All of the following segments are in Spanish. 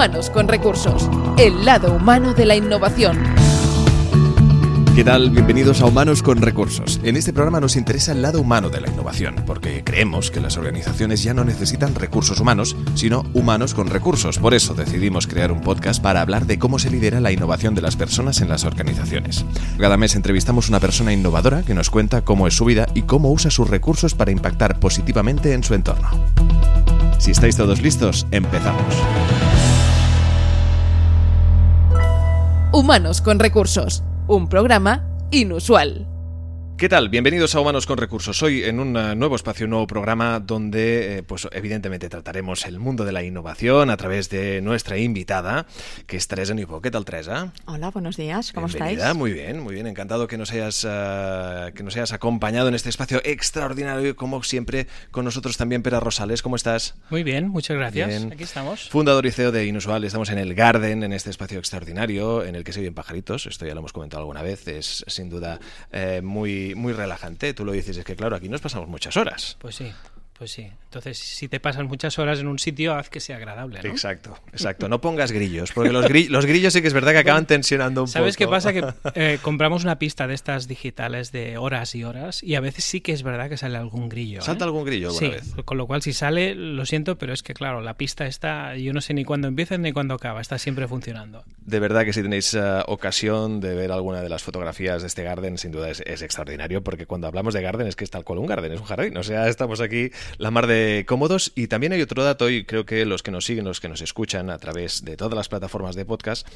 Humanos con Recursos, el lado humano de la innovación. ¿Qué tal? Bienvenidos a Humanos con Recursos. En este programa nos interesa el lado humano de la innovación, porque creemos que las organizaciones ya no necesitan recursos humanos, sino humanos con recursos. Por eso decidimos crear un podcast para hablar de cómo se lidera la innovación de las personas en las organizaciones. Cada mes entrevistamos una persona innovadora que nos cuenta cómo es su vida y cómo usa sus recursos para impactar positivamente en su entorno. Si estáis todos listos, empezamos. Humanos con Recursos, un programa inusual. ¿Qué tal? Bienvenidos a Humanos con Recursos. Hoy en un uh, nuevo espacio, un nuevo programa donde, eh, pues evidentemente trataremos el mundo de la innovación a través de nuestra invitada, que es Teresa Nipo. ¿Qué tal, Teresa? Hola, buenos días. ¿Cómo Bienvenida. estáis? Muy bien, muy bien. Encantado que nos hayas uh, que nos hayas acompañado en este espacio extraordinario, como siempre, con nosotros también Pera Rosales. ¿Cómo estás? Muy bien, muchas gracias. Bien. Aquí estamos. Fundador y CEO de Inusual. Estamos en el Garden, en este espacio extraordinario, en el que se viven pajaritos. Esto ya lo hemos comentado alguna vez. Es sin duda eh, muy, muy relajante. Tú lo dices, es que claro, aquí nos pasamos muchas horas. Pues sí, pues sí. Entonces, si te pasas muchas horas en un sitio, haz que sea agradable, ¿no? Exacto, exacto. No pongas grillos, porque los, gri- los grillos sí que es verdad que acaban tensionando un ¿Sabes qué poco. pasa? Que eh, compramos una pista de estas digitales de horas y horas y a veces sí que es verdad que sale algún grillo. ¿eh? ¿Salta algún grillo alguna Sí, vez? con lo cual si sale, lo siento, pero es que claro, la pista está, yo no sé ni cuándo empieza ni cuándo acaba, está siempre funcionando. De verdad que si tenéis eh, ocasión de ver alguna de las fotografías de este garden, sin duda es, es extraordinario, porque cuando hablamos de garden es que es tal cual un garden, es un jardín. O sea, estamos aquí la mar de cómodos. Y también hay otro dato, y creo que los que nos siguen, los que nos escuchan a través de todas las plataformas de podcast,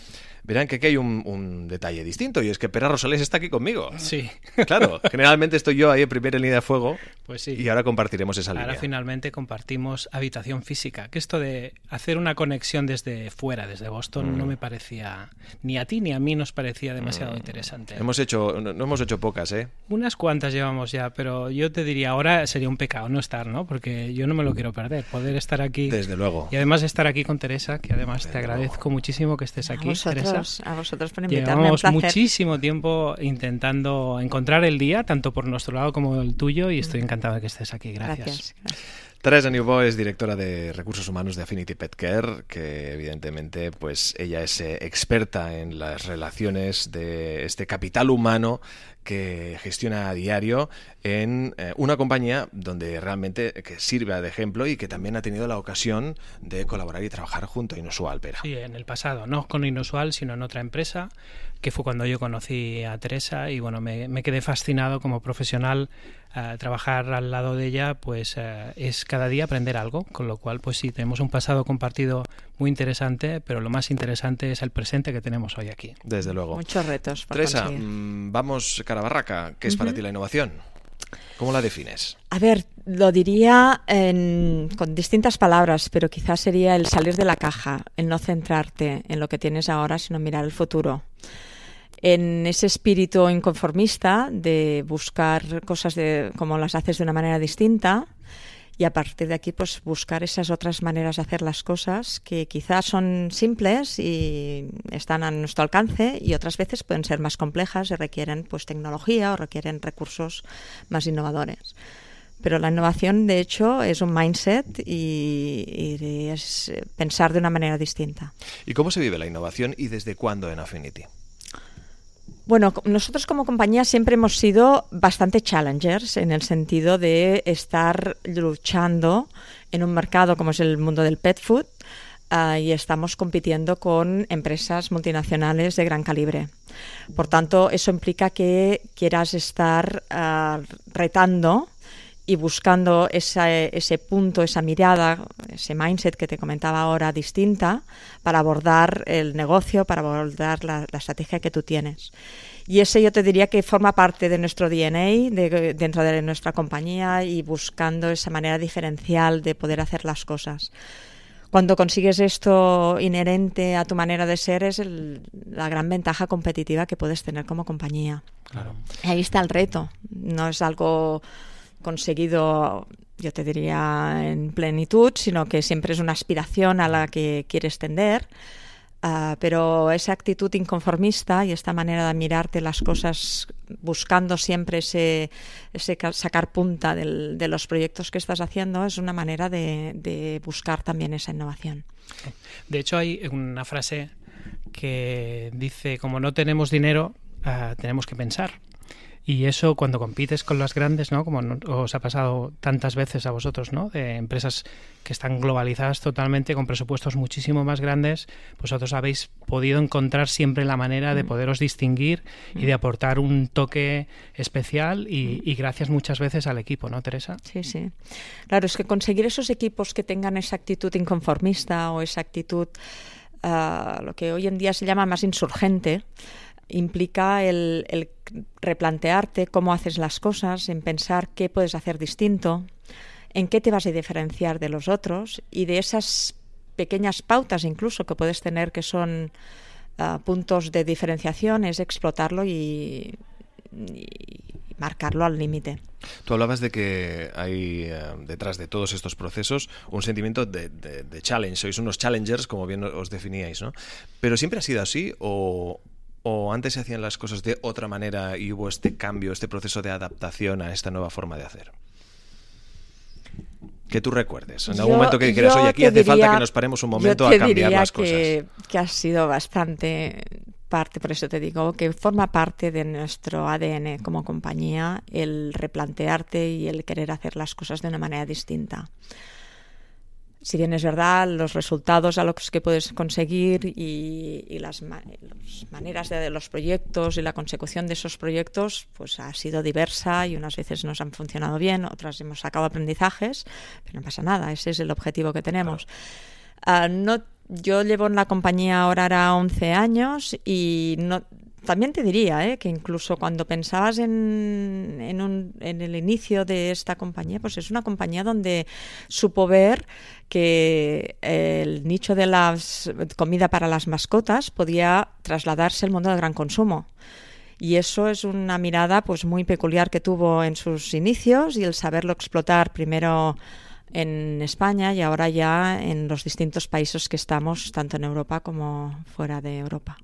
verán que aquí hay un, un detalle distinto, y es que Pera Rosales está aquí conmigo. Sí, Claro, generalmente estoy yo ahí en primera línea de fuego, pues sí. y ahora compartiremos esa Ahora línea. finalmente compartimos habitación física, que esto de hacer una conexión desde fuera, desde Boston, Mm. no me parecía, ni a ti ni a mí nos parecía demasiado interesante. Hemos hecho, no, no hemos hecho pocas, ¿eh? Unas cuantas llevamos ya, pero yo te diría, ahora sería un pecado no estar, ¿no? Porque yo no me lo quiero perder, poder estar aquí. Desde luego. Y además estar aquí con Teresa, que además te agradezco muchísimo que estés A aquí, Teresa. vosotros, a vosotros por invitarme. Llevamos muchísimo tiempo intentando encontrar el día, tanto por nuestro lado como el tuyo, y estoy encantado de que estés aquí. Gracias. Gracias. gracias. Teresa Newbo es directora de recursos humanos de Affinity Pet Care, que evidentemente pues ella es eh, experta en las relaciones de este capital humano que gestiona a diario en eh, una compañía donde realmente que sirve de ejemplo y que también ha tenido la ocasión de colaborar y trabajar junto a Inusual Pera. Sí, en el pasado, no con Inusual, sino en otra empresa, que fue cuando yo conocí a Teresa y bueno, me quedé fascinado como profesional. Trabajar al lado de ella, pues eh, es cada día aprender algo, con lo cual, pues sí, tenemos un pasado compartido muy interesante, pero lo más interesante es el presente que tenemos hoy aquí. Desde luego. Muchos retos Teresa, conseguir. mm, vamos cara a barraca. ¿Qué es para ti la innovación? ¿Cómo la defines? A ver, lo diría en- con distintas palabras, pero quizás sería el salir de la caja, el no centrarte en lo que tienes ahora, sino mirar el futuro. En ese espíritu inconformista de buscar cosas de cómo las haces de una manera distinta y a partir de aquí pues buscar esas otras maneras de hacer las cosas que quizás son simples y están a nuestro alcance y otras veces pueden ser más complejas y requieren pues tecnología o requieren recursos más innovadores. Pero la innovación, de hecho, es un mindset y, y es pensar de una manera distinta. ¿Y cómo se vive la innovación y desde cuándo en Affinity? Bueno, nosotros como compañía siempre hemos sido bastante challengers en el sentido de estar luchando en un mercado como es el mundo del pet food ah, y estamos compitiendo con empresas multinacionales de gran calibre. Por tanto, eso implica que quieras estar ah, retando y buscando esa- ese punto, esa mirada, ese mindset que te comentaba ahora distinta para abordar el negocio, para abordar la, la estrategia que tú tienes. Y ese yo te diría que forma parte de nuestro DNA de- dentro de nuestra compañía y buscando esa manera diferencial de poder hacer las cosas. Cuando consigues esto inherente a tu manera de ser es el- la gran ventaja competitiva que puedes tener como compañía. Claro. Ahí está el reto. No es algo conseguido, yo te diría, en plenitud, sino que siempre es una aspiración a la que quieres tender. Uh, pero esa actitud inconformista y esta manera de mirarte las cosas buscando siempre ese, sacar punta de los proyectos que estás haciendo es una manera de, buscar también esa innovación. De hecho, hay una frase que dice, como no tenemos dinero, uh, tenemos que pensar. Y eso cuando compites con las grandes, ¿no? Como os ha pasado tantas veces a vosotros, ¿no? De empresas que están globalizadas totalmente con presupuestos muchísimo más grandes, vosotros habéis podido encontrar siempre la manera de mm. poderos distinguir y de mm. aportar un toque especial y, y gracias muchas veces al equipo, ¿no, Teresa? Sí, sí. Claro, es que conseguir esos equipos que tengan esa actitud inconformista o esa actitud, uh, lo que hoy en día se llama más insurgente, implica el, replantearte cómo haces las cosas, en pensar qué puedes hacer distinto, en qué te vas a diferenciar de los otros y de esas pequeñas pautas incluso que puedes tener que son uh, puntos de diferenciación, es explotarlo y, marcarlo al límite. Tú hablabas de que hay uh, detrás de todos estos procesos un sentimiento de, de, de, challenge. Sois unos challengers, como bien os definíais, ¿no? Pero siempre ha sido así o, ¿O antes se hacían las cosas de otra manera y hubo este cambio, este proceso de adaptación a esta nueva forma de hacer? Que tú recuerdes. En algún yo, momento que dijeras, oye, aquí hace diría, falta que nos paremos un momento a cambiar las cosas. Que, que ha sido bastante parte, por eso te digo, que forma parte de nuestro ADN como compañía el replantearte y el querer hacer las cosas de una manera distinta si bien es verdad, los resultados a los que puedes conseguir y, y las, ma las, maneras de, de, los proyectos y la consecución de esos proyectos, pues ha sido diversa y unas veces nos han funcionado bien, otras hemos sacado aprendizajes, pero no pasa nada, ese es el objetivo que tenemos. Claro. Uh, no, yo llevo en la compañía ahora era 11 años y no, también te diría ¿eh? que incluso cuando pensabas en, un, en, el inicio de esta compañía, pues es una compañía donde supo ver que el nicho de la comida para las mascotas podía trasladarse al mundo del gran consumo. Y eso es una mirada pues muy peculiar que tuvo en sus inicios y el saberlo explotar primero en España y ahora ya en los distintos países que estamos, tanto en Europa como fuera de Europa.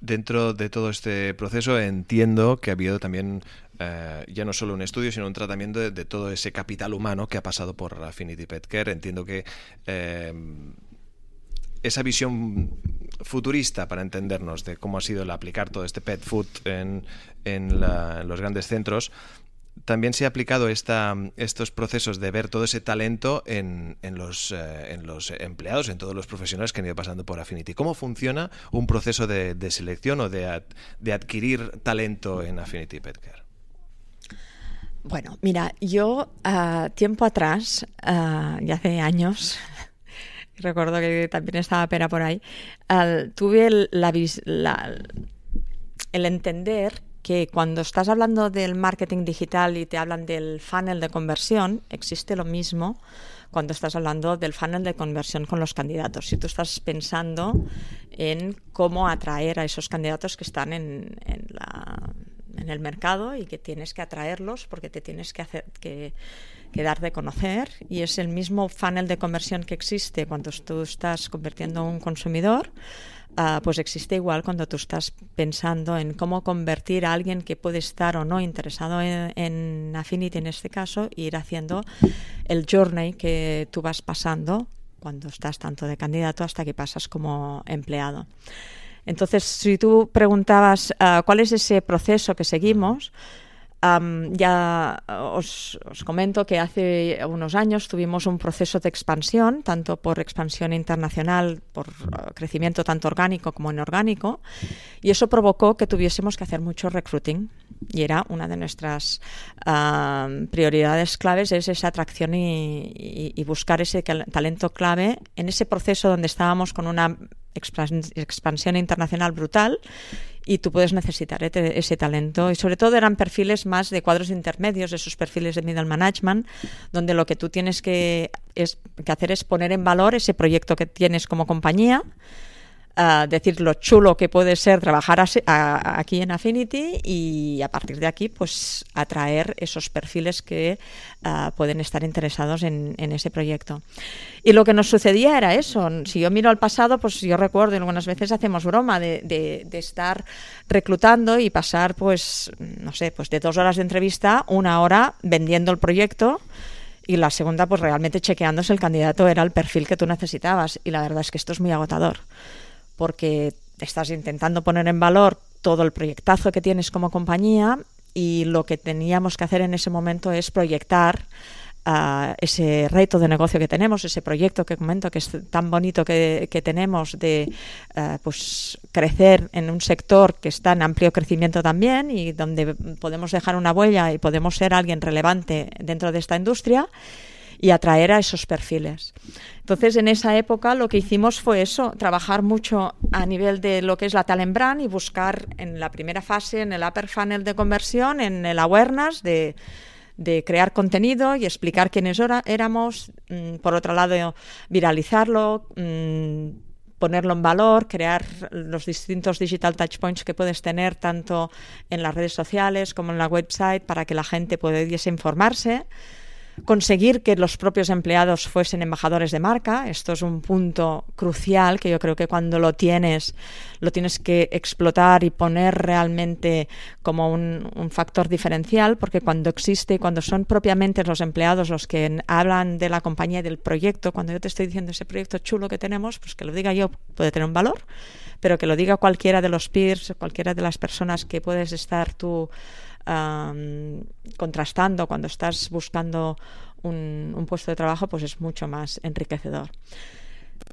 Dentro de todo este proceso entiendo que ha habido también eh, ya no solo un estudio, sino un tratamiento de, todo ese capital humano que ha pasado por Affinity Pet Care. Entiendo que eh, esa visión futurista, para entendernos, de cómo ha sido el aplicar todo este pet food en los grandes centros, también se ha aplicado esta, estos procesos de ver todo ese talento en, en, los, eh, en, los, empleados, en todos los profesionales que han ido pasando por Affinity. ¿Cómo funciona un proceso de, selección o de, de, adquirir talento en Affinity Petcare? Bueno, mira, yo uh, tiempo atrás, uh, ya hace años, recuerdo que también estaba Pera por ahí, tuve el, la, el entender que cuando estás hablando del marketing digital y te hablan del funnel de conversión, existe lo mismo cuando estás hablando del funnel de conversión con los candidatos. Si tú estás pensando en cómo atraer a esos candidatos que están en, el mercado y que tienes que atraerlos porque te tienes que hacer que dar de conocer y es el mismo funnel de conversión que existe cuando tú estás convirtiendo a un consumidor uh, pues existe igual cuando tú estás pensando en cómo convertir a alguien que puede estar o no interesado en, en Affinity en este caso e ir haciendo el journey que tú vas pasando cuando estás tanto de candidato hasta que pasas como empleado. Entonces, si tú preguntabas uh, cuál es ese proceso que seguimos, Ya os, os, comento que hace unos años tuvimos un proceso de expansión, tanto por expansión internacional, por uh, crecimiento tanto orgánico como inorgánico, y eso provocó que tuviésemos que hacer mucho recruiting. Y era una de nuestras uh, prioridades claves, es esa atracción y buscar ese talento clave en ese proceso donde estábamos con una expansión internacional brutal y tú puedes necesitar ese talento. Y sobre todo eran perfiles más de cuadros intermedios, esos perfiles de middle management, donde lo que tú tienes que, es, que hacer es poner en valor ese proyecto que tienes como compañía. Uh, decir lo chulo que puede ser trabajar aquí en Affinity y a partir de aquí pues atraer esos perfiles que uh, pueden estar interesados en, en, ese proyecto. Y lo que nos sucedía era eso. Si yo miro al pasado, pues yo recuerdo, y algunas veces hacemos broma de, de, de estar reclutando y pasar pues, no sé, pues de dos horas de entrevista, una hora vendiendo el proyecto y la segunda pues realmente chequeando si el candidato era el perfil que tú necesitabas y la verdad es que esto es muy agotador porque estás intentando poner en valor todo el proyectazo que tienes como compañía y lo que teníamos que hacer en ese momento es proyectar uh, ese reto de negocio que tenemos, ese proyecto que comento que es tan bonito que, que tenemos de uh, pues crecer en un sector que está en amplio crecimiento también y donde podemos dejar una huella y podemos ser alguien relevante dentro de esta industria y atraer a esos perfiles. Entonces, en esa época lo que hicimos fue eso, trabajar mucho a nivel de lo que es la talent y buscar en la primera fase, en el upper funnel de conversión, en el awareness de, crear contenido y explicar quiénes éramos, mmm, por otro lado, viralizarlo, mmm, ponerlo en valor, crear los distintos digital touchpoints que puedes tener tanto en las redes sociales como en la website para que la gente pudiese informarse conseguir que los propios empleados fuesen embajadores de marca. Esto es un punto crucial que yo creo que cuando lo tienes, lo tienes que explotar y poner realmente como un, factor diferencial, porque cuando existe, cuando son propiamente los empleados los que hablan de la compañía y del proyecto, cuando yo te estoy diciendo ese proyecto chulo que tenemos, pues que lo diga yo puede tener un valor, pero que lo diga cualquiera de los peers, cualquiera de las personas que puedes estar tú contrastando cuando estás buscando un, puesto de trabajo, pues es mucho más enriquecedor.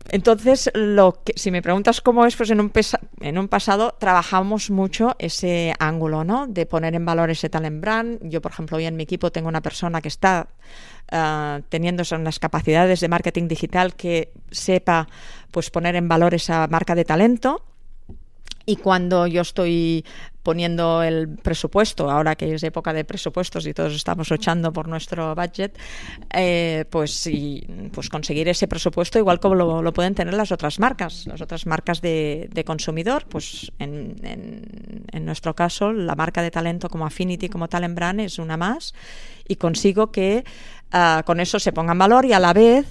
Entonces, lo que, si me preguntas cómo es, pues en un, en un pasado trabajamos mucho ese ángulo, ¿no? De poner en valor ese talent brand. Yo, por ejemplo, hoy en mi equipo tengo una persona que está uh, teniendo unas capacidades de marketing digital que sepa, pues, poner en valor esa marca de talento y cuando yo estoy poniendo el presupuesto, ahora que es época de presupuestos y todos estamos luchando por nuestro budget, eh, pues, y, pues conseguir ese presupuesto igual como lo, pueden tener las otras marcas, las otras marcas de, de consumidor, pues en, en, nuestro caso la marca de talento como Affinity, como Talent es una más y consigo que uh, con eso se ponga en valor y a la vez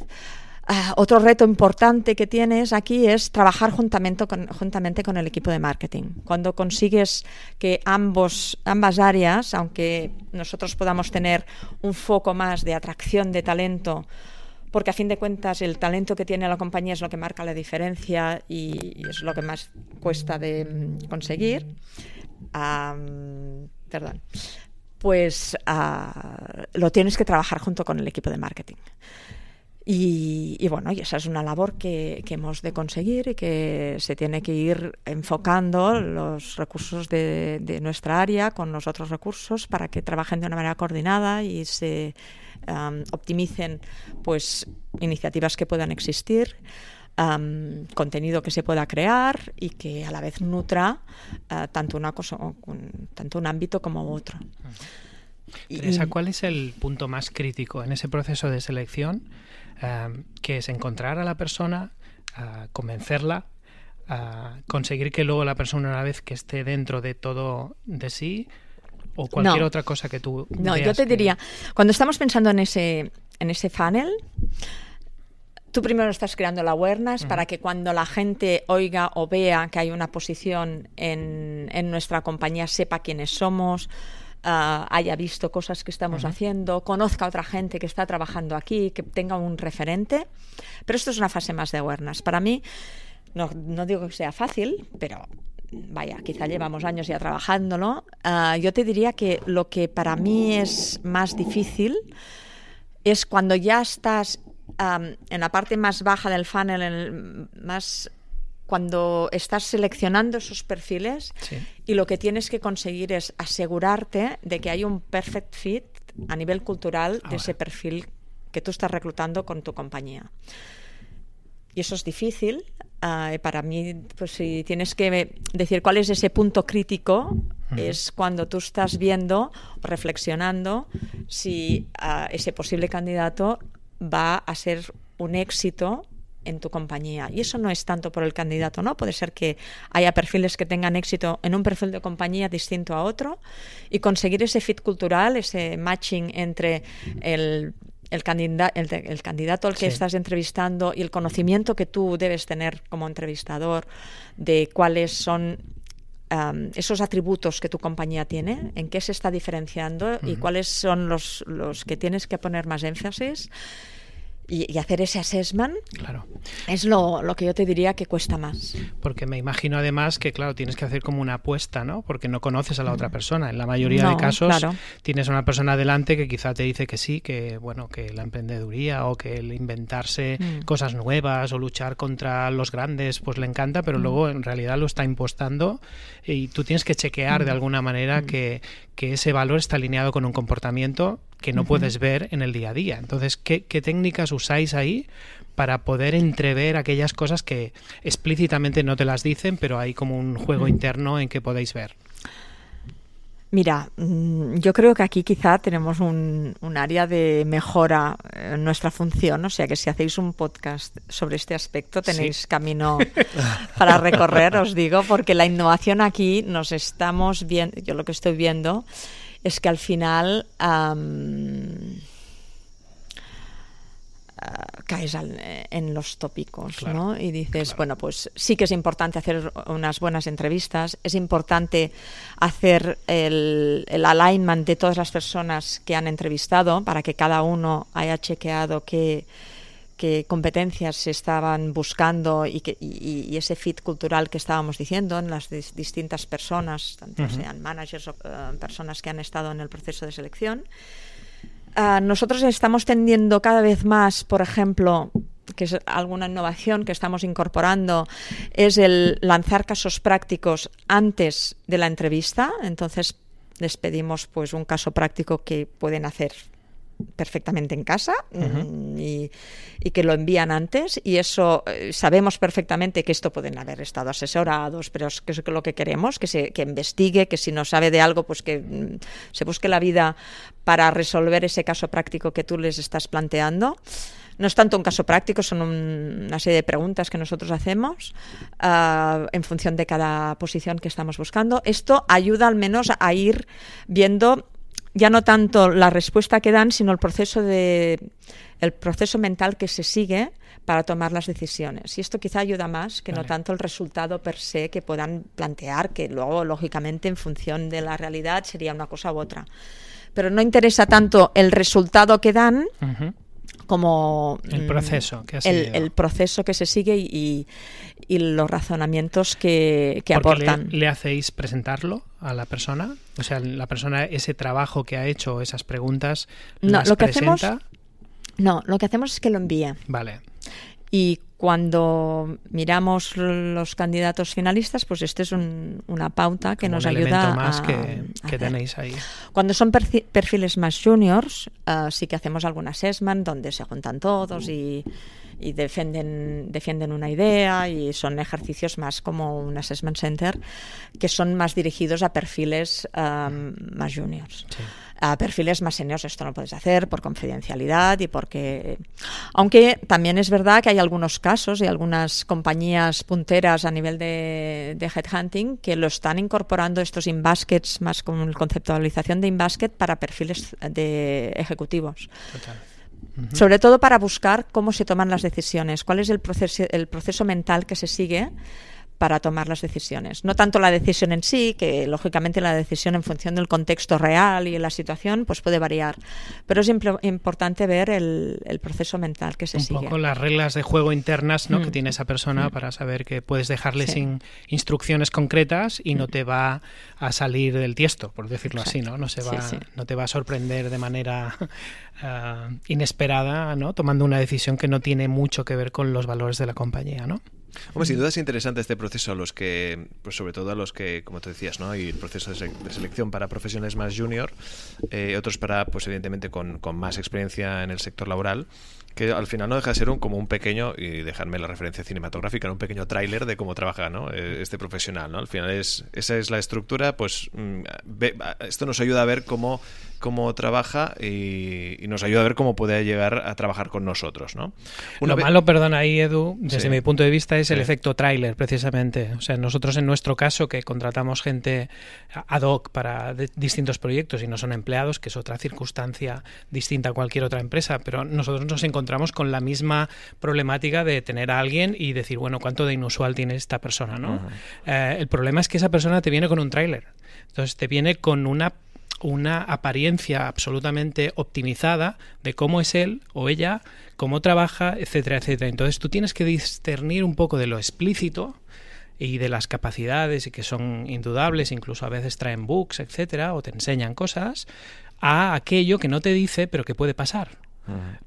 Uh, otro reto importante que tienes aquí es trabajar juntamente con, el equipo de marketing. Cuando consigues que ambas áreas, aunque nosotros podamos tener un foco más de atracción de talento, porque a fin de cuentas el talento que tiene la compañía es lo que marca la diferencia y, es lo que más cuesta de um, conseguir. Perdón. Pues uh, lo tienes que trabajar junto con el equipo de marketing. Y, y, bueno, y esa es una labor que, que, hemos de conseguir y que se tiene que ir enfocando los recursos de, nuestra área con los otros recursos para que trabajen de una manera coordinada y se optimicen pues iniciativas que puedan existir. Um, contenido que se pueda crear y que a la vez nutra uh, tanto una cosa un, tanto un ámbito como otro. Teresa, ¿cuál es el punto más crítico en ese proceso de selección? Uh, que es encontrar a la persona, uh, convencerla, uh, conseguir que luego la persona, una vez que esté dentro de todo de sí, o cualquier no. otra cosa que tú. No, yo te que... diría, cuando estamos pensando en ese, en ese funnel, tú primero estás creando la awareness para que cuando la gente oiga o vea que hay una posición en, en nuestra compañía sepa quiénes somos, uh, haya visto cosas que estamos uh -huh. haciendo, conozca a otra gente que está trabajando aquí, que tenga un referente. Pero esto es una fase más de awareness. Para mí, no, no digo que sea fácil, pero vaya, quizá llevamos años ya trabajándolo. Uh, yo te diría que lo que para mí es más difícil es cuando ya estás um, en la parte más baja del funnel, en el más cuando estás seleccionando esos perfiles sí. y lo que tienes que conseguir es asegurarte de que hay un perfect fit a nivel cultural Ahora. de ese perfil que tú estás reclutando con tu compañía. Y eso es difícil. Uh, para mí, pues si tienes que decir cuál es ese punto crítico, uh -huh. es cuando tú estás viendo, reflexionando, si uh, ese posible candidato va a ser un éxito en tu compañía. Y eso no es tanto por el candidato, ¿no? Puede ser que haya perfiles que tengan éxito en un perfil de compañía distinto a otro y conseguir ese fit cultural, ese matching entre el el, el, candidato al que estás entrevistando y el conocimiento que tú debes tener como entrevistador de cuáles son esos atributos que tu compañía tiene, en qué se está diferenciando y cuáles son los, los que tienes que poner más énfasis y, hacer ese assessment claro. es lo, lo, que yo te diría que cuesta más. Porque me imagino además que, claro, tienes que hacer como una apuesta, ¿no? Porque no conoces a la otra persona. En la mayoría de casos tienes a una persona delante que quizá te dice que sí, que bueno, que la emprendeduría o que el inventarse mm. cosas nuevas o luchar contra los grandes, pues le encanta, pero mm. luego en realidad lo está impostando y tú tienes que chequear de mm. alguna manera que, que ese valor está alineado con un comportamiento que no puedes ver en el día a día. Entonces, ¿qué, técnicas usáis ahí para poder entrever aquellas cosas que explícitamente no te las dicen, pero hay como un juego interno en que podéis ver? Mira, mm, yo creo que aquí quizá tenemos un, área de mejora en nuestra función, o sea que si hacéis un podcast sobre este aspecto tenéis camino para recorrer, os digo, porque la innovación aquí nos estamos viendo, yo lo que estoy viendo es que al final caes en los tópicos, ¿no? Y dices, bueno, pues sí que es importante hacer unas buenas entrevistas, es importante hacer el, el, alignment de todas las personas que han entrevistado para que cada uno haya chequeado qué, qué competencias se estaban buscando y, que, y, ese fit cultural que estábamos diciendo en las distintas personas, tanto sean managers o eh, personas que han estado en el proceso de selección. Ah, nosotros estamos tendiendo cada vez más, por ejemplo, que es alguna innovación que estamos incorporando, es el lanzar casos prácticos antes de la entrevista. Entonces les pedimos pues un caso práctico que pueden hacer perfectamente en casa mm, y, que lo envían antes y eso eh, sabemos perfectamente que esto pueden haber estado asesorados pero es que es lo que queremos que se que investigue que si no sabe de algo pues que mm, se busque la vida para resolver ese caso práctico que tú les estás planteando no es tanto un caso práctico, son una serie de preguntas que nosotros hacemos ah, en función de cada posición que estamos buscando. Esto ayuda al menos a ir viendo ya no tanto la respuesta que dan, sino el proceso de el proceso mental que se sigue para tomar las decisiones. Y esto quizá ayuda más que no tanto el resultado per se que puedan plantear, que luego, lógicamente, en función de la realidad sería una cosa u otra. Pero no interesa tanto el resultado que dan, como el mm, proceso que, el, proceso que se sigue y, los razonamientos que, que aportan. Le, hacéis presentarlo a la persona? O sea, la persona, ese trabajo que ha hecho, esas preguntas, no, lo que Hacemos, no, lo que hacemos es que lo envíe. Vale. Y cuando miramos los candidatos finalistas, pues este es una pauta que nos ayuda más que, tenéis ahí. Cuando son perfiles más juniors, uh, sí que hacemos algún assessment donde se juntan todos y, y defienden, defienden una idea y son ejercicios más como un assessment center que son más dirigidos a perfiles um, más juniors. Sí a perfiles más seniors esto no puedes hacer por confidencialidad y porque aunque también es verdad que hay algunos casos y algunas compañías punteras a nivel de, de headhunting que lo están incorporando estos in-baskets más con conceptualización de in-basket para perfiles de ejecutivos. Sobre todo para buscar cómo se toman las decisiones, cuál es el proceso, el proceso mental que se sigue para tomar las decisiones. No tanto la decisión en sí, que lógicamente la decisión en función del contexto real y la situación pues puede variar, pero es importante ver el, proceso mental que se sigue. Un poco las reglas de juego internas ¿no? que mm. tiene esa persona mm. para saber que puedes dejarle sin instrucciones concretas y no mm. te va a salir del tiesto, por decirlo así, ¿no? No, se va, no te va a sorprender de manera ah, inesperada, ¿no? Tomando una decisión que no tiene mucho que ver con los valores de la compañía, ¿no? Hombre, sin duda es interesante este proceso a los que, pues sobre todo a los que, como tú decías, ¿no? Y el proceso de, selección para profesiones más junior, eh, otros para, pues evidentemente, con, con, más experiencia en el sector laboral, que al final no deja de ser un, como un pequeño, y dejarme la referencia cinematográfica, un pequeño tráiler de cómo trabaja ¿no? Eh, este profesional, ¿no? Al final es, esa es la estructura, pues mm, esto nos ayuda a ver cómo cómo trabaja y, nos ayuda a ver cómo puede llegar a trabajar con nosotros, ¿no? Lo malo, perdón, ahí, Edu, desde mi punto de vista, es el efecto tráiler, precisamente. O sea, nosotros en nuestro caso, que contratamos gente ad hoc para distintos proyectos y no son empleados, que es otra circunstancia distinta a cualquier otra empresa, pero nosotros nos encontramos con la misma problemática de tener a alguien y decir, bueno, ¿cuánto de inusual tiene esta persona? ¿no? Eh, el problema es que esa persona te viene con un tráiler. Entonces te viene con una una apariencia absolutamente optimizada de cómo es él o ella, cómo trabaja, etcétera, etcétera. Entonces tú tienes que discernir un poco de lo explícito y de las capacidades y que son indudables, incluso a veces traen books, etcétera, o te enseñan cosas, a aquello que no te dice pero que puede pasar.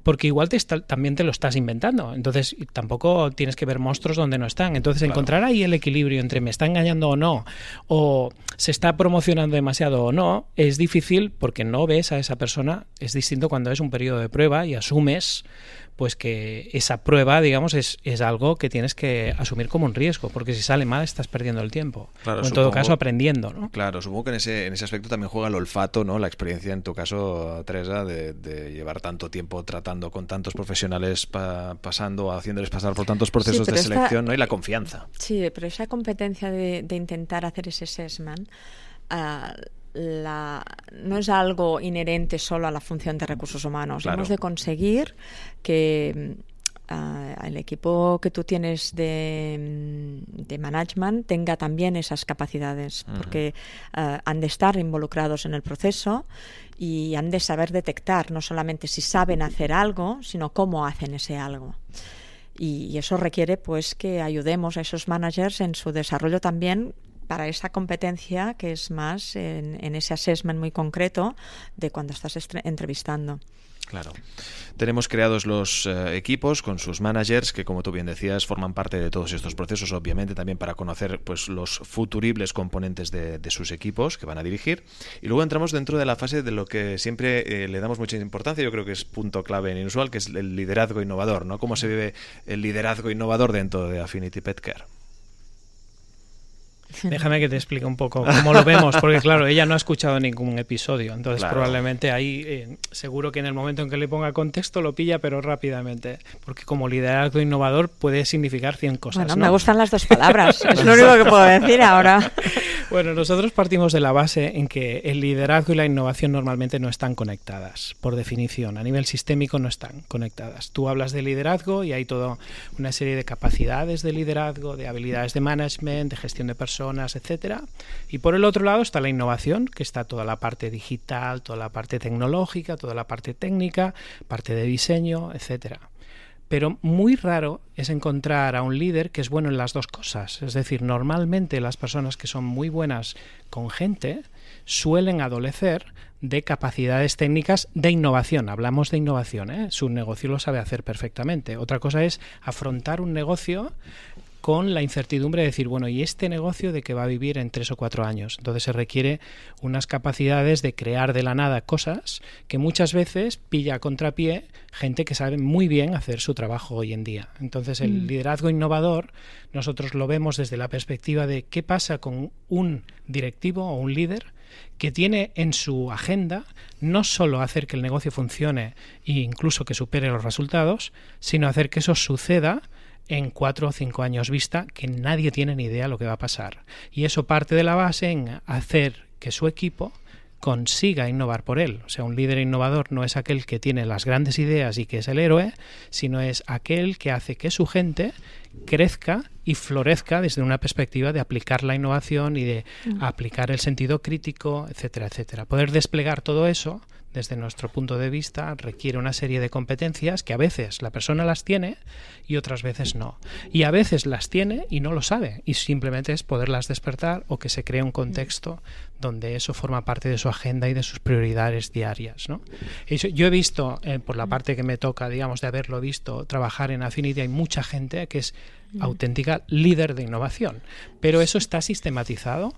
Porque igual te también te lo estás inventando. Entonces tampoco tienes que ver monstruos donde no están. Entonces encontrar ahí el equilibrio entre me está engañando o no, o se está promocionando demasiado o no, es difícil porque no ves a esa persona. Es distinto cuando es un periodo de prueba y asumes pues que esa prueba, digamos, es, es, algo que tienes que asumir como un riesgo, porque si sale mal estás perdiendo el tiempo. o en todo caso aprendiendo, ¿no? Claro, supongo que en ese, en ese aspecto también juega el olfato, ¿no? La experiencia, en tu caso, Teresa, de, llevar tanto tiempo tratando con tantos profesionales pasando, haciéndoles pasar por tantos procesos de selección, ¿no? Y la confianza. Sí, pero esa competencia de, intentar hacer ese assessment... Uh, la, no es algo inherente solo a la función de recursos humanos. Hemos de conseguir que uh, el equipo que tú tienes de, de, management tenga también esas capacidades, porque uh, han de estar involucrados en el proceso y han de saber detectar no solamente si saben hacer algo, sino cómo hacen ese algo. Y, y eso requiere pues que ayudemos a esos managers en su desarrollo también para esa competencia que es más en, ese assessment muy concreto de cuando estás entrevistando. Claro. Tenemos creados los eh, equipos con sus managers que, como tú bien decías, forman parte de todos estos procesos, obviamente también para conocer pues, los futuribles componentes de, sus equipos que van a dirigir. Y luego entramos dentro de la fase de lo que siempre eh, le damos mucha importancia, yo creo que es punto clave en Inusual, que es el liderazgo innovador, ¿no? ¿Cómo se vive el liderazgo innovador dentro de Affinity Pet Care? Déjame que te explique un poco cómo lo vemos, porque claro, ella no ha escuchado ningún episodio, entonces probablemente ahí eh, seguro que en el momento en que le ponga contexto lo pilla, pero rápidamente, porque como liderazgo innovador puede significar 100 cosas. Bueno, me gustan las dos palabras, es lo único que puedo decir ahora. Bueno, nosotros partimos de la base en que el liderazgo y la innovación normalmente no están conectadas, por definición, a nivel sistémico no están conectadas. Tú hablas de liderazgo y hay toda una serie de capacidades de liderazgo, de habilidades de management, de gestión de personas, etcétera. Y por el otro lado está la innovación, que está toda la parte digital, toda la parte tecnológica, toda la parte técnica, parte de diseño, etcétera. Pero muy raro es encontrar a un líder que es bueno en las dos cosas. Es decir, normalmente las personas que son muy buenas con gente suelen adolecer de capacidades técnicas de innovación. Hablamos de innovación, ¿eh? su negocio lo sabe hacer perfectamente. Otra cosa es afrontar un negocio con la incertidumbre de decir, bueno, ¿y este negocio de que va a vivir en tres o cuatro años? Entonces se requiere unas capacidades de crear de la nada cosas que muchas veces pilla a contrapié gente que sabe muy bien hacer su trabajo hoy en día. Entonces el mm. liderazgo innovador nosotros lo vemos desde la perspectiva de qué pasa con un directivo o un líder que tiene en su agenda no solo hacer que el negocio funcione e incluso que supere los resultados, sino hacer que eso suceda en cuatro o cinco años vista que nadie tiene ni idea lo que va a pasar. Y eso parte de la base en hacer que su equipo consiga innovar por él. O sea, un líder innovador no es aquel que tiene las grandes ideas y que es el héroe, sino es aquel que hace que su gente crezca y florezca desde una perspectiva de aplicar la innovación y de mm. aplicar el sentido crítico, etcétera, etcétera. Poder desplegar todo eso desde nuestro punto de vista, requiere una serie de competencias que a veces la persona las tiene y otras veces no. Y a veces las tiene y no lo sabe. Y simplemente es poderlas despertar o que se cree un contexto donde eso forma parte de su agenda y de sus prioridades diarias. ¿no? yo he visto, eh, por la parte que me toca, digamos, de haberlo visto, trabajar en Affinity, hay mucha gente que es auténtica líder de innovación. Pero eso está sistematizado.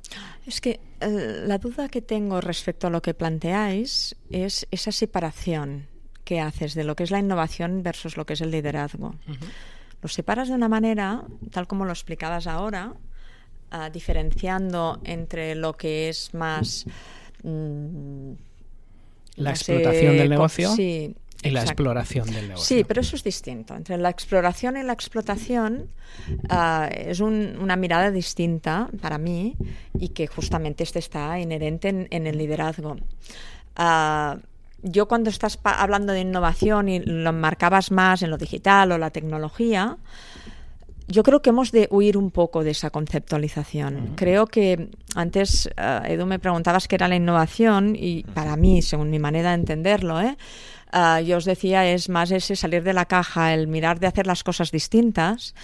Es que eh, la duda que tengo respecto a lo que planteáis es esa separación que haces de lo que es la innovación versus lo que es el liderazgo. Lo separas de una manera, tal como lo explicabas ahora, ah, diferenciando entre lo que es más... Mm, la no sé explotación del negocio sí, y la exacto. exploración del negocio. Sí, pero eso es distinto. Entre la exploración y la explotación ah, es un- una mirada distinta para mí y que justamente este está inherente en, en el liderazgo. Ah, yo cuando estás hablando de innovación y lo marcabas más en lo digital o la tecnología, yo creo que hemos de huir un poco de esa conceptualización. Creo que antes, eh, Edu, me preguntabas qué era la innovación y para mí, según mi manera de entenderlo, ¿eh? Ah, yo os decía, es más ese salir de la caja, el mirar de hacer las cosas distintas.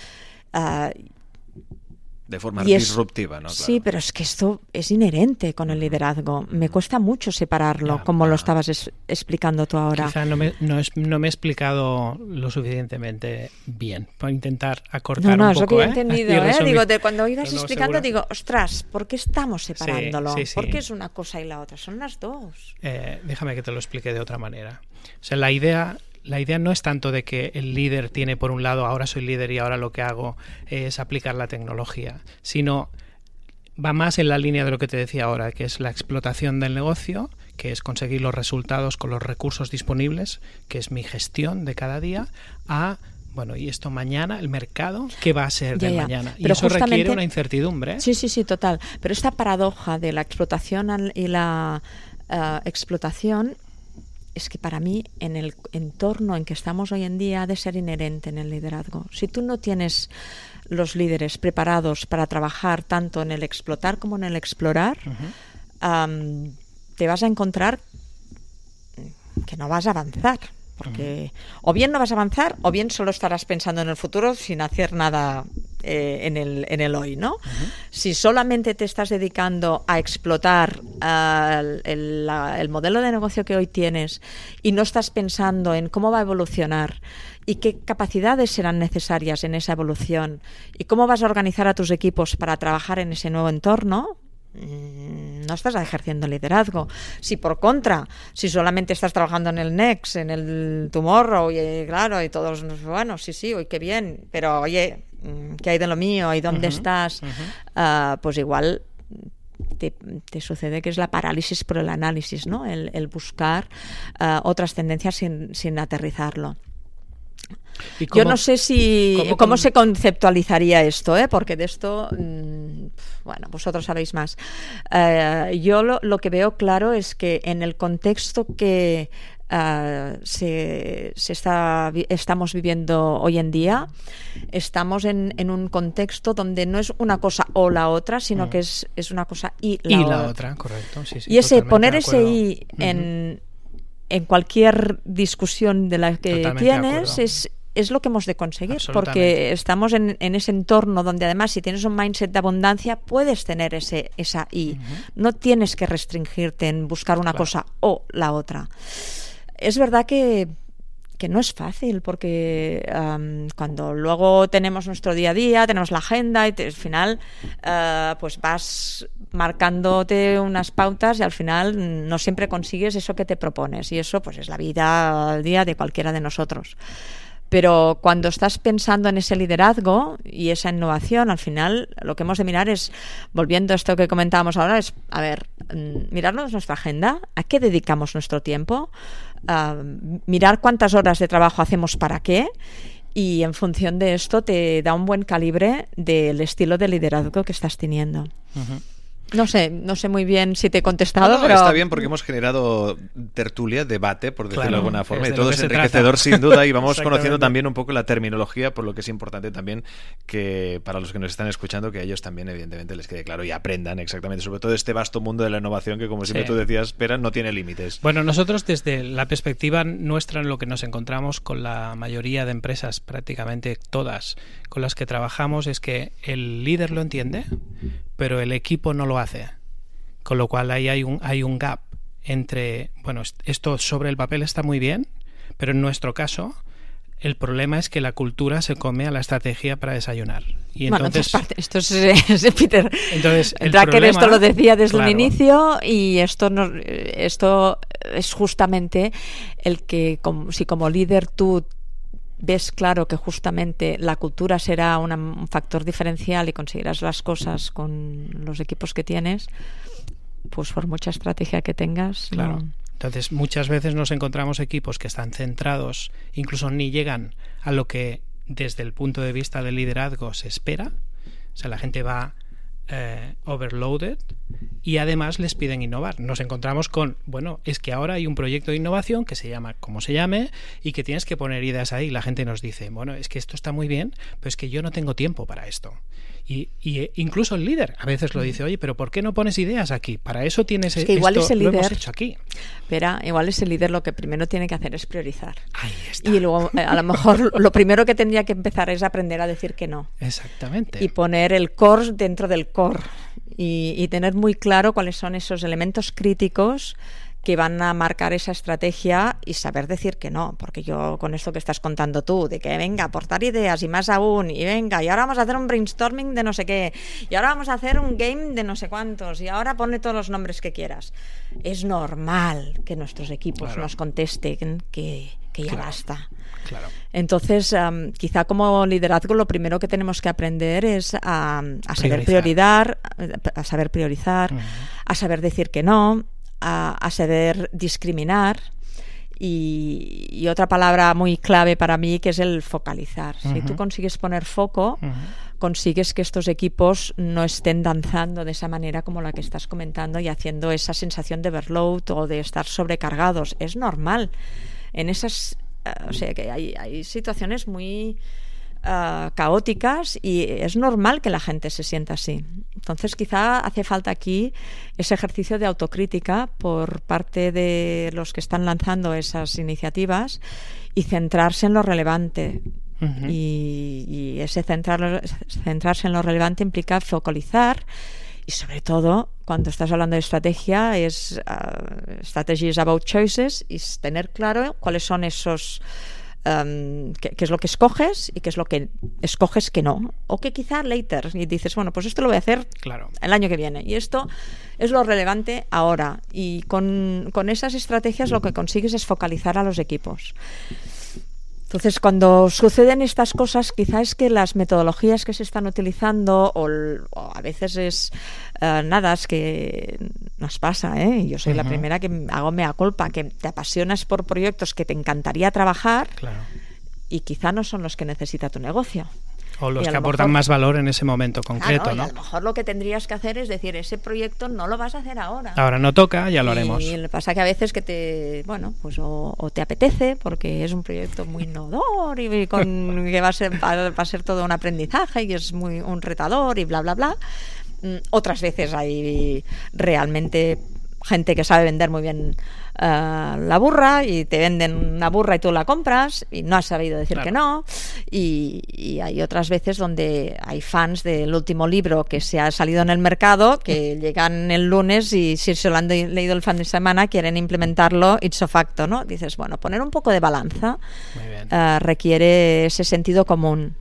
De forma y es- disruptiva, ¿no? Sí, Claro. pero es que esto es inherente con el liderazgo. Me cuesta mucho separarlo, Ya, como lo ajá. estabas es- explicando tú ahora. Quizá no me, no, es- no me he explicado lo suficientemente bien. Para intentar acortar No, no, un es lo poco, que yo he ¿eh? entendido. ¿eh? Digo, de cuando ibas no, explicando, seguro. digo, ostras, ¿por qué estamos separándolo? sí, sí. ¿Por qué es una cosa y la otra? Son las dos. Eh, déjame que te lo explique de otra manera. O sea, la idea, la idea no es tanto de que el líder tiene por un lado, ahora soy líder y ahora lo que hago es aplicar la tecnología, sino va más en la línea de lo que te decía ahora, que es la explotación del negocio, que es conseguir los resultados con los recursos disponibles, que es mi gestión de cada día, a bueno, y esto mañana, el mercado, ¿qué va a ser Ya, de ya. mañana? Y Pero eso requiere una incertidumbre. Sí, sí, sí, total. Pero esta paradoja de la explotación y la eh, explotación es que para mí en el entorno en que estamos hoy en día ha de ser inherente en el liderazgo. Si tú no tienes los líderes preparados para trabajar tanto en el explotar como en el explorar, te vas a encontrar que no vas a avanzar. Porque o bien no vas a avanzar o bien solo estarás pensando en el futuro sin hacer nada eh, en, el, en el hoy, ¿no? Si solamente te estás dedicando a explotar ah, el, el- la- el modelo de negocio que hoy tienes y no estás pensando en cómo va a evolucionar y qué capacidades serán necesarias en esa evolución y cómo vas a organizar a tus equipos para trabajar en ese nuevo entorno, mm, no estás ejerciendo liderazgo. Si por contra, si solamente estás trabajando en el Next, en el Tomorrow, y eh, claro, y todos, bueno, sí, sí, hoy qué bien, pero oye, mm, ¿qué hay de lo mío? ¿Y dónde estás? Ah, pues igual te, te sucede que es la parálisis por el análisis, ¿no? El, el buscar ah, otras tendencias sin, sin aterrizarlo. ¿Y Yo no sé si cómo se conceptualizaría esto, ¿eh? porque de esto, mm, bueno, vosotros sabéis más. Eh, yo lo, lo que veo claro es que en el contexto que ah, se, se está, estamos viviendo hoy en día, estamos en, en un contexto donde no es una cosa o la otra, sino que es, es una cosa y la, Mm. y la otra. otra, correcto. sí, sí, Y ese poner ese i en, en cualquier discusión de la que Totalmente tienes es, es lo que hemos de conseguir, porque estamos en, en ese entorno donde además si tienes un mindset de abundancia puedes tener ese esa I. No tienes que restringirte en buscar una Claro. cosa o la otra. Es verdad que que no es fácil porque am, cuando luego tenemos nuestro día a día, tenemos la agenda y te- al final eh, pues vas marcándote unas pautas y al final no siempre consigues eso que te propones y eso pues es la vida al día de cualquiera de nosotros. Pero cuando estás pensando en ese liderazgo y esa innovación, al final lo que hemos de mirar es, volviendo a esto que comentábamos ahora, es, a ver, mm, mirarnos nuestra agenda, a qué dedicamos nuestro tiempo, a mirar cuántas horas de trabajo hacemos para qué y en función de esto te da un buen calibre del estilo de liderazgo que estás teniendo. Ujú. No sé, no sé muy bien si te he No, contestado, no, pero Está bien porque hemos generado tertulia, debate, por decirlo Claro, de alguna forma, y todo es enriquecedor sin duda y vamos conociendo también un poco la terminología, por lo que es importante también que para los que nos están escuchando, que a ellos también evidentemente les quede claro y aprendan exactamente, sobre todo este vasto mundo de la innovación que como siempre Sí. tú decías, espera, no tiene límites. Bueno, nosotros desde la perspectiva nuestra en lo que nos encontramos con la mayoría de empresas, prácticamente todas con las que trabajamos, es que el líder lo entiende, pero el equipo no lo hace. Con lo cual ahí hay un, hay un gap entre, bueno, est- esto sobre el papel está muy bien, pero en nuestro caso el problema es que la cultura se come a la estrategia para desayunar. Y bueno, entonces, esto es parte- esto es, es Peter. entonces el Drucker problema- esto lo decía desde claro, el inicio y esto no, esto es justamente el que como- si como líder tú ves claro que justamente la cultura será una- un factor diferencial y conseguirás las cosas con los equipos que tienes, pues por mucha estrategia que tengas, Claro. Entonces, muchas veces nos encontramos equipos que están centrados, incluso ni llegan a lo que desde el punto de vista del liderazgo se espera. O sea, la gente va eh, overloaded y además les piden innovar. Nos encontramos con, bueno, es que ahora hay un proyecto de innovación que se llama como se llame y que tienes que poner ideas ahí. La gente nos dice, bueno, es que esto está muy bien, pero es que yo no tengo tiempo para esto. Y, eh, incluso el líder a veces lo dice, oye, pero ¿por qué no pones ideas aquí? Para eso tienes es que igual es el líder, lo hemos hecho aquí. Pero igual es el líder lo que primero tiene que hacer es priorizar. Ahí está. Y luego eh, a lo mejor lo primero que tendría que empezar es aprender a decir que no. Exactamente. Y poner el core dentro del core. Y, y tener muy claro cuáles son esos elementos críticos que van a marcar esa estrategia y saber decir que no, porque yo con esto que estás contando tú, de que venga, aportar ideas y más aún, y venga, y ahora vamos a hacer un brainstorming de no sé qué, y ahora vamos a hacer un game de no sé cuántos, y ahora ponle todos los nombres que quieras. Es normal que nuestros equipos nos contesten que, ya basta. Entonces, quizá como liderazgo lo primero que tenemos que aprender es a, saber priorizar, a saber priorizar, a saber decir que no, a, saber discriminar. Y, otra palabra muy clave para mí que es el focalizar. Si tú consigues poner foco, consigues que estos equipos no estén danzando de esa manera como la que estás comentando y haciendo esa sensación de overload o de estar sobrecargados. Es normal. En esas, eh, o sea, que hay, hay situaciones muy eh, caóticas y es normal que la gente se sienta así. Entonces quizá hace falta aquí ese ejercicio de autocrítica por parte de los que están lanzando esas iniciativas y centrarse en lo relevante. y, ese centrarse en lo relevante implica focalizar y sobre todo cuando estás hablando de estrategia es uh, strategies about choices y tener claro cuáles son esos Em, qué, es lo que escoges y qué es lo que escoges que no. O que quizá later y dices, bueno, pues esto lo voy a hacer claro. el año que viene. Y esto es lo relevante ahora. Y con, con esas estrategias lo que consigues es focalizar a los equipos. Entonces, cuando suceden estas cosas, quizás es que las metodologías que se están utilizando, o, a veces es eh, nada, es que nos pasa, ¿eh? Yo soy la primera que hago mea culpa, que te apasionas por proyectos que te encantaría trabajar y quizá no son los que necesita tu negocio. O los que aportan más valor en ese momento concreto, ¿no? a lo mejor lo que tendrías que hacer es decir, ese proyecto no lo vas a hacer ahora. Ahora no toca, ya lo haremos. Y le pasa que a veces que te, bueno, pues o, te apetece porque es un proyecto muy innovador y con, que va a, ser, va a ser todo un aprendizaje y es muy un retador y bla, bla, bla. Mm, otras veces hay realmente gente que sabe vender muy bien eh, la burra y te venden una burra y tú la compras y no has sabido decir que no. Y, hay otras veces donde hay fans del último libro que se ha salido en el mercado que llegan el lunes y si se lo han leído el fan de semana quieren implementarlo ipso facto, ¿no? Dices, bueno, poner un poco de balanza eh, requiere ese sentido común.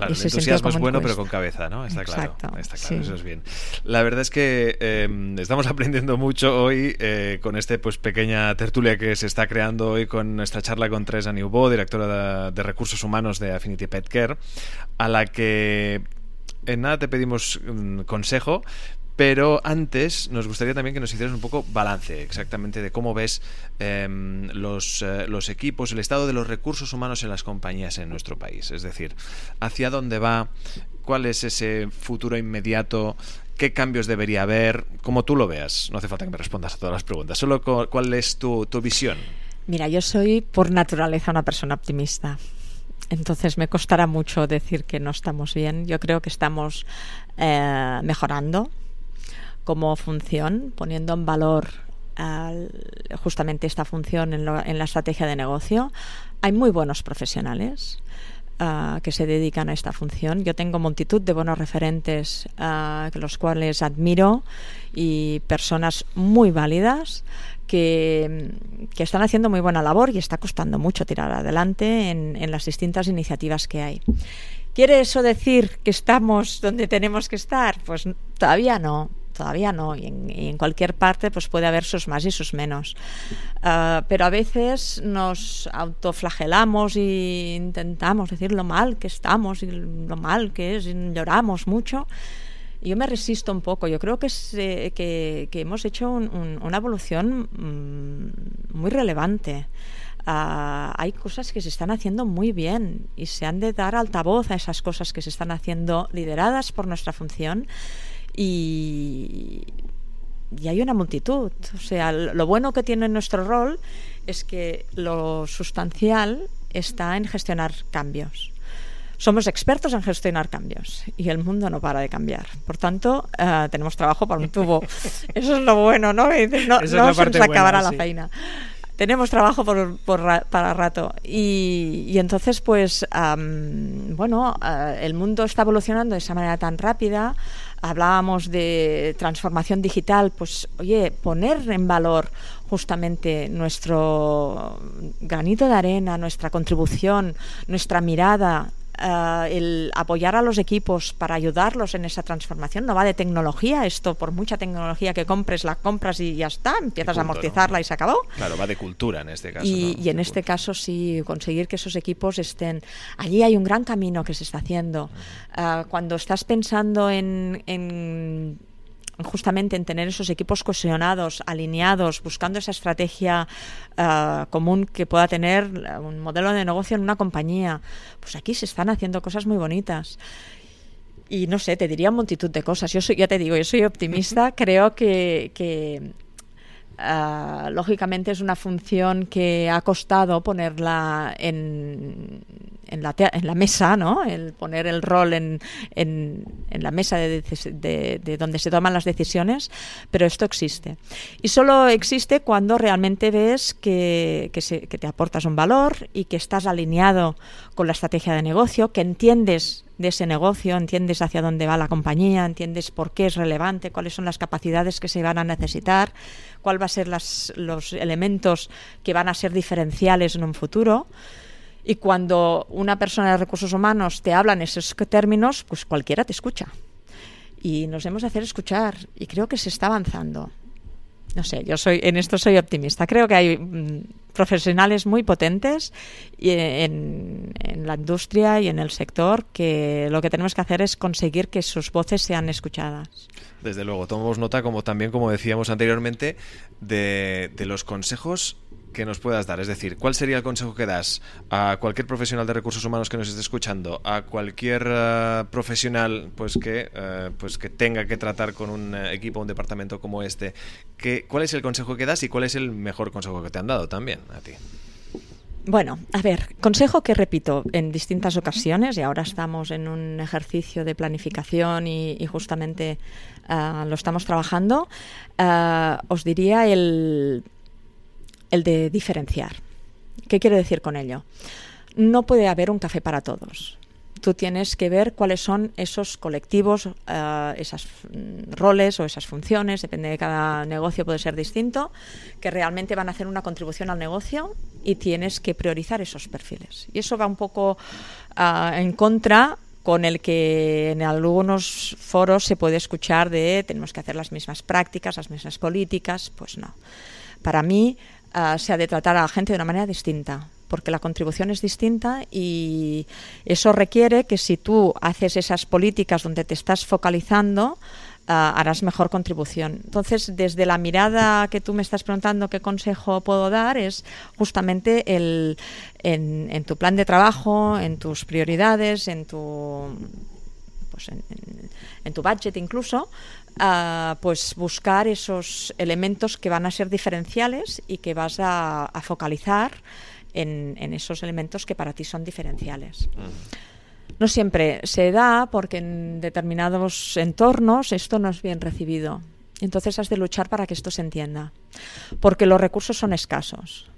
Claro, el entusiasmo es bueno, pero con cabeza, ¿no? Está claro. Está claro, eso es bien. La verdad es que em, estamos aprendiendo mucho hoy eh, con este pues pequeña tertulia que se está creando hoy con nuestra charla con Teresa Newbo, directora de, recursos humanos de Affinity Pet Care, a la que en nada te pedimos un consejo, pero antes nos gustaría también que nos hicieras un poco balance exactamente de cómo ves em, los, eh, los, equipos, el estado de los recursos humanos en las compañías en nuestro país. Es decir, hacia dónde va, cuál es ese futuro inmediato, qué cambios debería haber, como tú lo veas. No hace falta que me respondas a todas las preguntas, solo cuál es tu, visión. Mira, yo soy por naturaleza una persona optimista. Entonces me costará mucho decir que no estamos bien. Yo creo que estamos eh, mejorando como función, poniendo en valor justamente esta función en, la estrategia de negocio. Hay muy buenos profesionales. Ah, que se dedican a esta función. Yo tengo multitud de buenos referentes uh, los cuales admiro y personas muy válidas que, están haciendo muy buena labor y está costando mucho tirar adelante en, en las distintas iniciativas que hay. ¿Quiere eso decir que estamos donde tenemos que estar? Pues todavía no todavía no, y en, cualquier parte pues puede haber sus más y sus menos. Ah, pero a veces nos autoflagelamos e intentamos decir lo mal que estamos y lo mal que es, y lloramos mucho. Yo me resisto un poco. Yo creo que, que, hemos hecho una evolución mm, muy relevante. Ah, hay cosas que se están haciendo muy bien y se han de dar altavoz a esas cosas que se están haciendo lideradas por nuestra función y, y hay una multitud. O sea, lo bueno que tiene nuestro rol es que lo sustancial está en gestionar cambios. Somos expertos en gestionar cambios y el mundo no para de cambiar. Por tanto, eh, tenemos trabajo para un tubo. Eso es lo bueno, ¿no? No, no se nos acabará la feina tenemos trabajo por, para rato. Y, entonces, pues, bueno, eh, el mundo está evolucionando de esa manera tan rápida. Hablábamos de transformación digital, pues, oye, poner en valor justamente nuestro granito de arena, nuestra contribución, nuestra mirada eh, el apoyar a los equipos para ayudarlos en esa transformación. No va de tecnología, esto por mucha tecnología que compres, la compras y ya está, empiezas a amortizarla y se acabó. Claro, va de cultura en este caso. Y, en este caso sí, conseguir que esos equipos estén... Allí hay un gran camino que se está haciendo. Eh, cuando estás pensando en justamente en tener esos equipos cohesionados, alineados, buscando esa estrategia eh, común que pueda tener un modelo de negocio en una compañía. Pues aquí se están haciendo cosas muy bonitas. Y no sé, te diría multitud de cosas. Yo soy, ya te digo, yo soy optimista. Creo que, que eh, lógicamente es una función que ha costado ponerla en, en la, en mesa, ¿no? El poner el rol en, en, la mesa de, de, donde se toman las decisiones, pero esto existe. Y solo existe cuando realmente ves que, que, que te aportas un valor y que estás alineado con la estrategia de negocio, que entiendes de ese negocio, entiendes hacia dónde va la compañía, entiendes por qué es relevante, cuáles son las capacidades que se van a necesitar, cuál va a ser las, los elementos que van a ser diferenciales en un futuro. Y cuando una persona de recursos humanos te habla en esos términos, pues cualquiera te escucha. Y nos debemos hacer escuchar y creo que se está avanzando. No sé, yo soy en esto soy optimista. Creo que hay mm, profesionales muy potentes en, en, la industria y en el sector que lo que tenemos que hacer es conseguir que sus voces sean escuchadas. Desde luego, tomamos nota, como también como decíamos anteriormente, de, de los consejos que nos puedas dar? Es decir, ¿cuál sería el consejo que das a cualquier profesional de recursos humanos que nos esté escuchando, a cualquier eh, profesional pues que eh, pues que tenga que tratar con un eh, equipo, un departamento como este? ¿Qué, ¿Cuál es el consejo que das y cuál es el mejor consejo que te han dado también a ti? Bueno, a ver, consejo que repito en distintas ocasiones y ahora estamos en un ejercicio de planificación y, justamente lo estamos trabajando. os diría el el de diferenciar. ¿Qué quiero decir con ello? No puede haber un café para todos. Tú tienes que ver cuáles son esos colectivos, uh, esos mm, roles o esas funciones, depende de cada negocio, puede ser distinto, que realmente van a hacer una contribución al negocio y tienes que priorizar esos perfiles. Y eso va un poco uh, en contra con el que en algunos foros se puede escuchar de tenemos que hacer las mismas prácticas, las mismas políticas, pues no. Para mí, uh, se ha de tratar a la gente de una manera distinta porque la contribución es distinta y eso requiere que si tú haces esas políticas donde te estás focalizando, Uh, harás mejor contribución. Entonces, desde la mirada que tú me estás preguntando qué consejo puedo dar, es justamente el, en, tu plan de trabajo, en tus prioridades, en tu, pues en, en tu budget incluso, pues buscar esos elementos que van a ser diferenciales y que vas a, focalizar en, esos elementos que para ti son diferenciales. No siempre se da porque en determinados entornos esto no es bien recibido. Entonces has de luchar para que esto se entienda. Porque los recursos son escasos.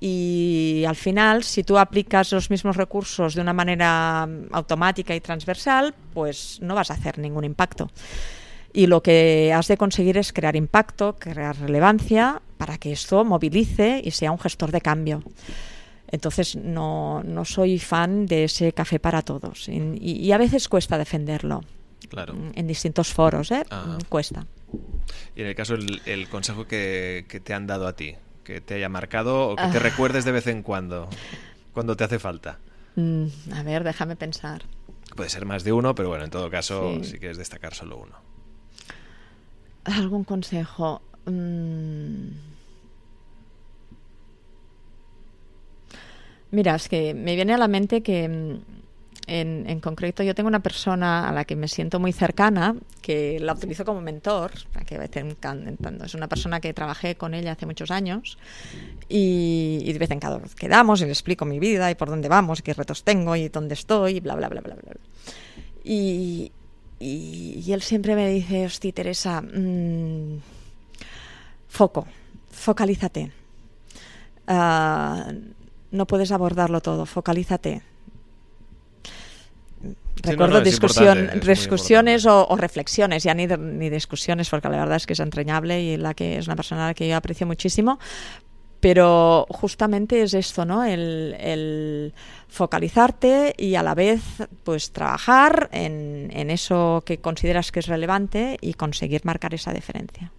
Y al final, si tú aplicas los mismos recursos de una manera automática y transversal, pues no vas a hacer ningún impacto y lo que has de conseguir es crear impacto, crear relevancia para que esto movilice y sea un gestor de cambio. Entonces no, no soy fan de ese café para todos y, y a veces cuesta defenderlo. Claro. En distintos foros, ¿eh? Cuesta. Y en el caso, el, el consejo que, que, te han dado a ti, que te haya marcado o que te ah. recuerdes de vez en cuando, cuando te hace falta. Mm, a ver, déjame pensar. Puede ser más de uno, pero bueno, en todo caso, sí. si quieres destacar solo uno. ¿Algún consejo? Mm. Mira, es que me viene a la mente que mm, en, concreto yo tengo una persona a la que me siento muy cercana, que la utilizo como mentor, que es una persona que trabajé con ella hace muchos años y, de vez en cuando quedamos y le explico mi vida y por dónde vamos, qué retos tengo y dónde estoy y bla, bla, bla, bla, bla. Y, y, y él siempre me dice, hosti, Teresa, mmm, foco, focalízate. Uh, no puedes abordarlo todo, focalízate. Recuerdo no, no, discusión, discusiones o, o, reflexiones, ya ni, ni discusiones, porque la verdad es que es entrañable y la que es una persona a la que yo aprecio muchísimo, pero justamente es esto, ¿no? El, focalizarte y a la vez pues trabajar en, en eso que consideras que es relevante y conseguir marcar esa diferencia.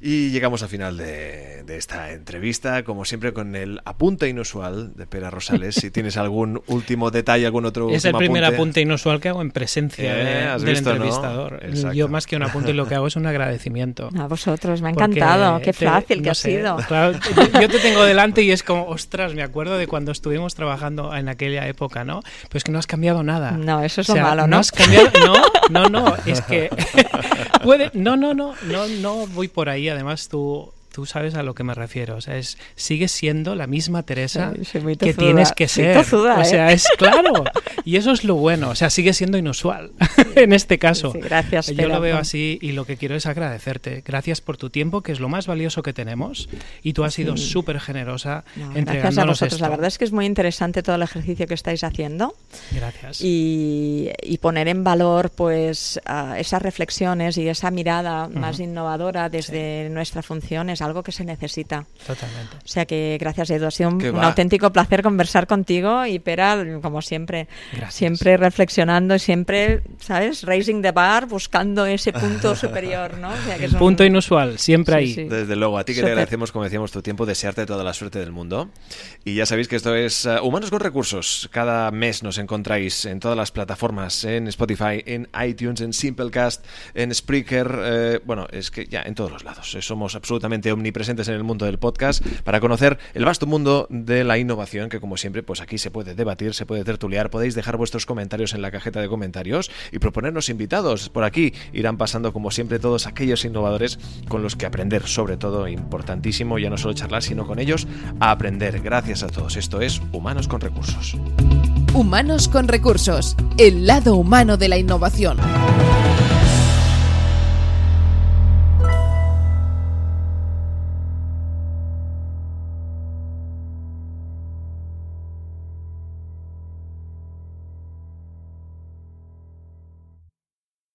Y llegamos al final de, de, esta entrevista, como siempre, con el apunte inusual de Pera Rosales. Si tienes algún último detalle, algún otro. Es el primer apunte. apunte. inusual que hago en presencia eh, de, ¿has del visto, entrevistador. ¿no? Yo, más que un apunte, lo que hago es un agradecimiento. A vosotros, me ha encantado. Qué fácil te, que no ha sé, sido. Claro, yo te tengo delante y es como, ostras, me acuerdo de cuando estuvimos trabajando en aquella época, ¿no? Pero es que no has cambiado nada. No, eso es o sea, lo malo, ¿no? No has cambiado. No, no, no. Es que. puede, no, no, no, no, no voy por ahí. Además, tú tú sabes a lo que me refiero. O sea, es sigues siendo la misma Teresa sí, que tienes que ser. Tozuda, o sea, ¿eh? es claro. Y eso es lo bueno. O sea, sigue siendo inusual en este caso. Sí, gracias. Yo Pera, lo veo así y lo que quiero es agradecerte. Gracias por tu tiempo, que es lo más valioso que tenemos. Y tú has sido súper generosa No, gracias a vosotros. esto. La verdad es que es muy interesante todo el ejercicio que estáis haciendo Gracias. y, y poner en valor pues uh, esas reflexiones y esa mirada Ujú. más innovadora desde nuestra función es algo que se necesita. Totalmente. O sea que gracias Edu, ha sido un, un auténtico placer conversar contigo y Pera, como siempre, Gracias. siempre reflexionando, siempre, ¿sabes? Raising the bar, buscando ese punto superior, ¿no? O sea, que es El un- punto inusual, siempre Sí, ahí. sí. Desde luego, a ti que te Súper. agradecemos, como decíamos, tu tiempo, desearte toda la suerte del mundo. Y ya sabéis que esto es uh, Humanos con Recursos. Cada mes nos encontráis en todas las plataformas, en Spotify, en iTunes, en Simplecast, en Spreaker. eh, bueno, es que ya en todos los lados. Eh, Somos absolutamente omnipresentes en el mundo del podcast para conocer el vasto mundo de la innovación que, como siempre, pues aquí se puede debatir, se puede tertuliar. Podéis dejar vuestros comentarios en la cajeta de comentarios y proponernos invitados. Por aquí irán pasando, como siempre, todos aquellos innovadores con los que aprender, sobre todo, importantísimo, ya no solo charlar, sino con ellos a aprender. Gracias a todos. Esto es Humanos con Recursos. Humanos con recursos, el lado humano de la innovación.